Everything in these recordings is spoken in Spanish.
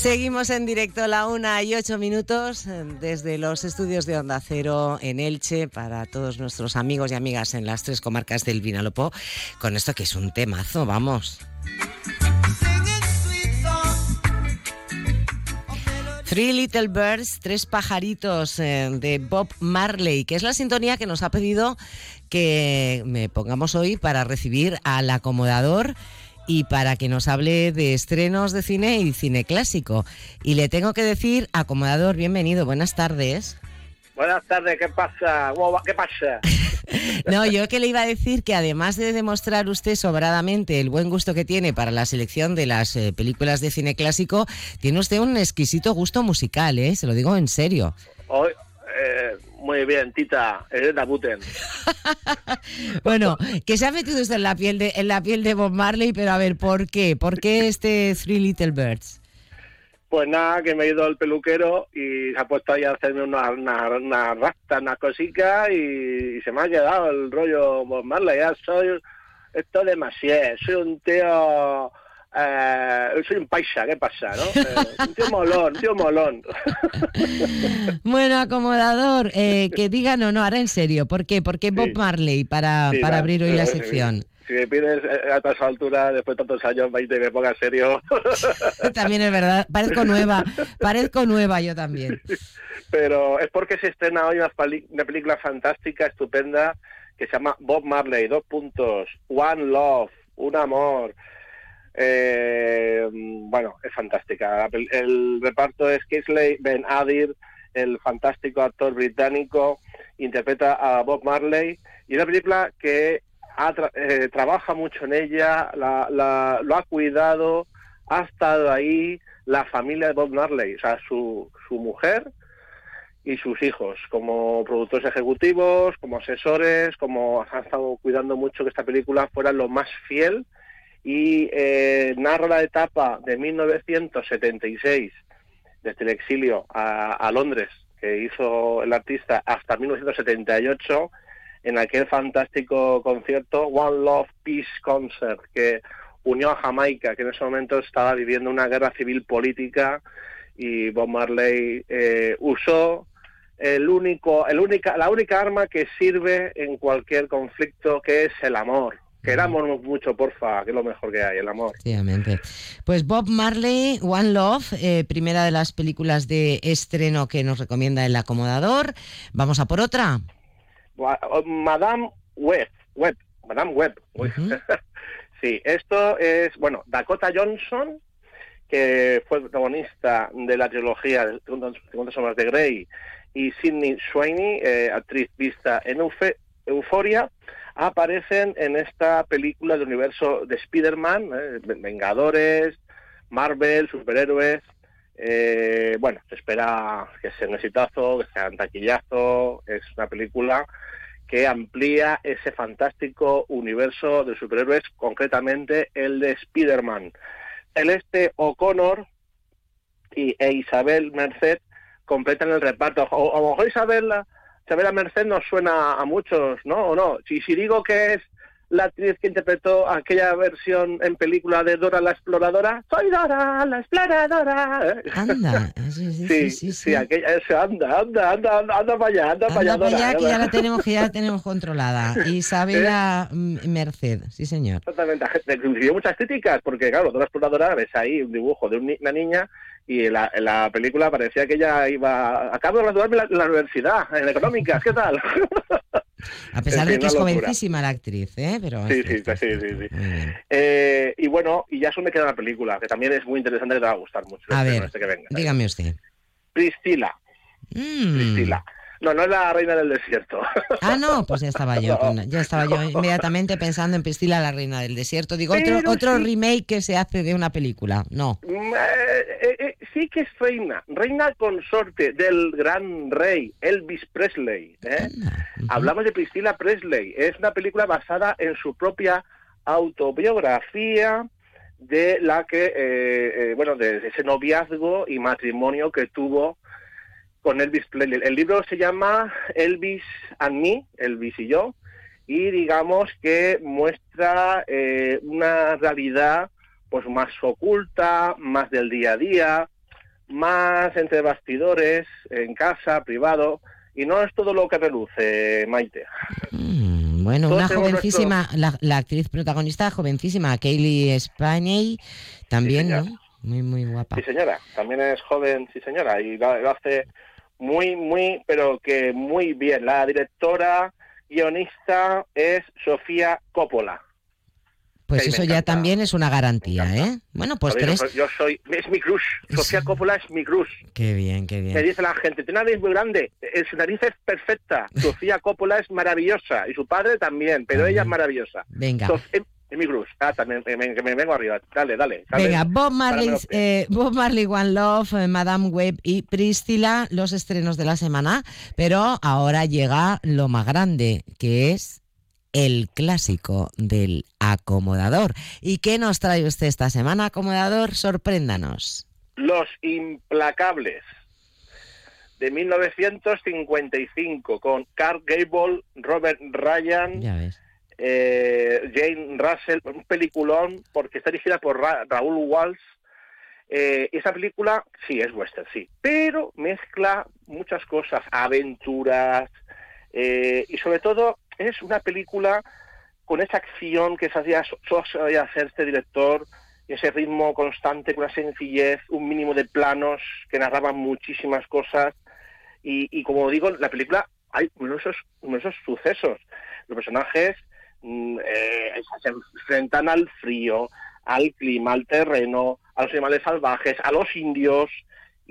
Seguimos en directo la una y ocho minutos eh, desde los estudios de Onda Cero en Elche para todos nuestros amigos y amigas en las tres comarcas del Vinalopó con esto que es un temazo, vamos. Three Little Birds, tres pajaritos eh, de Bob Marley, que es la sintonía que nos ha pedido que me pongamos hoy para recibir al acomodador y para que nos hable de estrenos de cine y cine clásico. Y le tengo que decir, acomodador, bienvenido, buenas tardes. Buenas tardes, ¿qué pasa? ¿Qué pasa? no, yo que le iba a decir que además de demostrar usted sobradamente el buen gusto que tiene para la selección de las eh, películas de cine clásico, tiene usted un exquisito gusto musical, ¿eh? Se lo digo en serio. Bien, Tita, eres de Buten. bueno, que se ha metido usted en la piel de en la piel de Bob Marley, pero a ver, ¿por qué? ¿Por qué este Three Little Birds? Pues nada, que me he ido al peluquero y se ha puesto ahí a hacerme una, una, una rasta, una cosica y, se me ha quedado el rollo Bob Marley. Ya soy esto demasiado, soy un tío eh, soy un paisa, ¿qué pasa? ¿no? Eh, un tío molón, tío molón. bueno, acomodador, eh, que digan o no, ahora en serio, ¿por qué? ¿Por qué Bob Marley para, para abrir hoy la sección? Si me pides a esta altura, después de tantos años, 20, me ponga serio. también es verdad, parezco nueva, parezco nueva yo también. Pero es porque se estrena hoy una, una película fantástica, estupenda, que se llama Bob Marley, dos puntos, One Love, un amor. Eh, bueno, es fantástica. El reparto es Kingsley Ben Adir, el fantástico actor británico, interpreta a Bob Marley y una película que eh, trabaja mucho en ella, lo ha cuidado, ha estado ahí la familia de Bob Marley, o sea, su, su mujer y sus hijos, como productores ejecutivos, como asesores, como han estado cuidando mucho que esta película fuera lo más fiel y eh, narra la etapa de 1976 desde el exilio a, Londres que hizo el artista hasta 1978 en aquel fantástico concierto One Love Peace Concert que unió a Jamaica que en ese momento estaba viviendo una guerra civil política y Bob Marley eh, usó el único, el única, la única arma que sirve en cualquier conflicto que es el amor Queramos mucho, porfa, que es lo mejor que hay, el amor. Efectivamente. Pues Bob Marley, One Love, eh, primera de las películas de estreno que nos recomienda el acomodador. Vamos a por otra. Madame Webb, Webb, Madame Webb. sí, esto es, bueno, Dakota Johnson, que fue protagonista de la trilogía de Segundas Sombras de Grey, y Sidney Sweeney, eh, actriz vista en Euforia aparecen en esta película del universo de Spider-Man, eh, Vengadores, Marvel, superhéroes. Eh, bueno, se espera que sea un exitazo, que sea un taquillazo. Es una película que amplía ese fantástico universo de superhéroes, concretamente el de Spider-Man. Celeste O'Connor y, e Isabel Merced completan el reparto. O, a lo Isabel Isabela Merced nos suena a muchos, ¿no? ¿O no? Si, si digo que es la actriz que interpretó aquella versión en película de Dora la Exploradora. Soy Dora la Exploradora. Anda, sí, sí, sí, sí, sí, aquella, ese, anda, anda, anda, anda, para allá, anda, para allá. Allá que ya la tenemos, que ya la tenemos controlada. Isabela Merced, sí señor. Exactamente, recibió muchas críticas porque claro, Dora la Exploradora ves ahí un dibujo de una niña y en la, la, película parecía que ella iba, acabo de graduarme en la, universidad, en económicas, ¿qué tal? A pesar de que es jovencísima la actriz, ¿eh? Pero sí, sí, sí, sí, eh, y bueno, y ya eso me queda la película, que también es muy interesante que te va a gustar mucho. A este ver, este dígame usted. Priscila. Mm. Priscila. No, no es la reina del desierto. Ah, no, pues ya estaba yo, ya estaba yo inmediatamente pensando en Priscila, la reina del desierto. Digo, otro, otro remake que se hace de una película. No. Mm, eh, eh, sí que es reina, reina consorte del gran rey Elvis Presley. ¿eh? Hablamos de Priscila Presley. Es una película basada en su propia autobiografía de la que, eh, eh, bueno, de ese noviazgo y matrimonio que tuvo con Elvis Presley. El libro se llama Elvis and Me, Elvis y yo, y digamos que muestra eh, una realidad pues más oculta, más del día a día, más entre bastidores, en casa, privado, y no es todo lo que reluce, Maite. Mm, bueno, una jovencísima, la, actriz protagonista jovencísima, Kaylee Spaney, también, ¿no? Muy, muy guapa. Sí, señora, también es joven, sí, señora, y lo, hace muy, muy, pero que muy bien. La directora, guionista es Sofía Coppola. Pues eso ya también es una garantía, ¿eh? Bueno, pues tres... Yo soy... Es mi cruz. Sofía Coppola es mi cruz. Qué bien, qué bien. Me dice la gente, tiene una nariz muy grande, eh, su nariz es perfecta. Sofía Coppola es maravillosa. Y su padre también, pero ella es maravillosa. Venga. es mi cruz. Ah, también me, me, vengo arriba. Dale, dale. Venga, Bob Marley, eh, Bob Marley One Love, eh, Madame Web y Priscilla, los estrenos de la semana. Pero ahora llega lo más grande, que es el clásico del acomodador. ¿Y qué nos trae usted esta semana, acomodador? Sorpréndanos. Los implacables de 1955 con Carl Gable, Robert Ryan, eh, Jane Russell, un peliculón porque está dirigida por Raúl Walsh. Eh, esa película sí es western, sí, pero mezcla muchas cosas, aventuras eh, y sobre todo es una película con esa acción que sabía, sabía hacer este director, ese ritmo constante, con una sencillez, un mínimo de planos que narraban muchísimas cosas. Y, como digo, la película hay numerosos sucesos. Los personajes mm, eh, se enfrentan al frío, al clima, al terreno, a los animales salvajes, a los indios,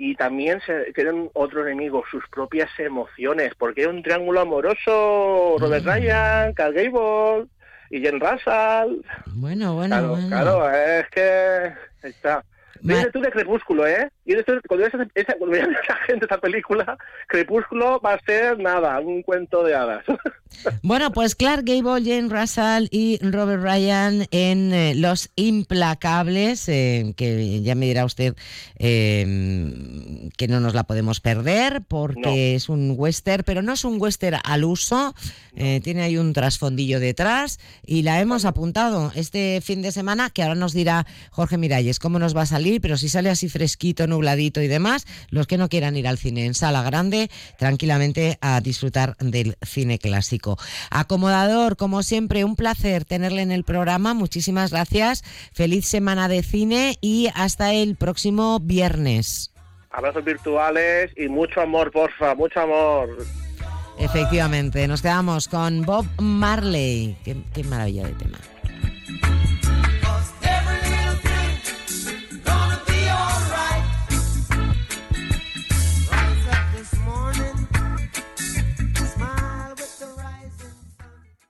y también se tienen otro enemigo, sus propias emociones, porque hay un triángulo amoroso, Robert mm. Ryan, Carl Gable y Jen Russell. Bueno, bueno, claro, bueno. Claro, es que está. Dices tú de Crepúsculo, ¿eh? Y esa, cuando esa gente esta película, Crepúsculo va a ser nada, un cuento de hadas. Bueno, pues Clark Gable, Jane Russell y Robert Ryan en eh, Los Implacables, eh, que ya me dirá usted eh, que no nos la podemos perder porque es un western, pero no es un western al uso, tiene ahí un trasfondillo detrás y la hemos apuntado este fin de semana, que ahora nos dirá Jorge Miralles cómo nos va a salir, pero si sale así fresquito, nubladito y demás, los que no quieran ir al cine en sala grande, tranquilamente a disfrutar del cine clásico. Acomodador, como siempre, un placer tenerle en el programa. Muchísimas gracias. Feliz semana de cine y hasta el próximo viernes. Abrazos virtuales y mucho amor, porfa, mucho amor. Efectivamente, nos quedamos con Bob Marley. qué maravilla de tema.